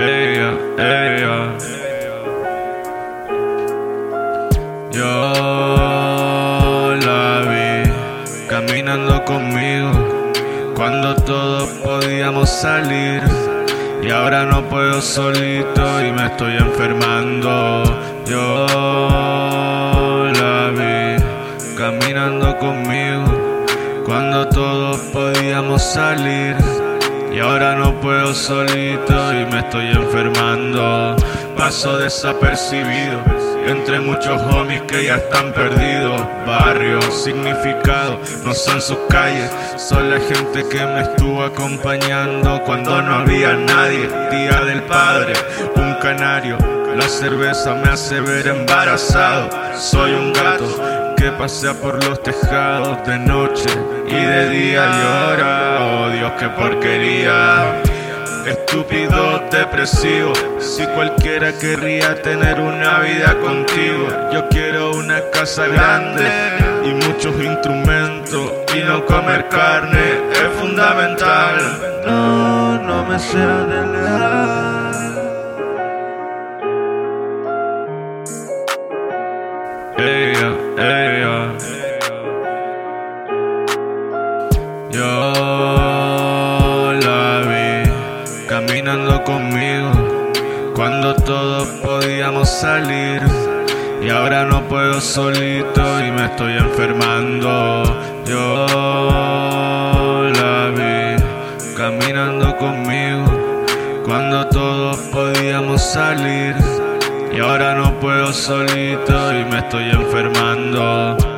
Ella, ella. Yo la vi caminando conmigo cuando todos podíamos salir. Y ahora no puedo solito y me estoy enfermando. Yo la vi caminando conmigo cuando todos podíamos salir. Y ahora no puedo solito y me estoy enfermando. Paso desapercibido entre muchos homies que ya están perdidos. Barrio, significado, no son sus calles, son la gente que me estuvo acompañando cuando no había nadie. Día del padre, un canario. La cerveza me hace ver embarazado. Soy un gato que pasea por los tejados de noche y de día llora. Dios, qué porquería. Estúpido, depresivo. Si cualquiera querría tener una vida contigo, yo quiero una casa grande y muchos instrumentos y no comer carne es fundamental. No, no me sea leal. Ella, caminando conmigo cuando todos podíamos salir. Y ahora no puedo solito y me estoy enfermando. Yo la vi caminando conmigo cuando todos podíamos salir. Y ahora no puedo solito y me estoy enfermando.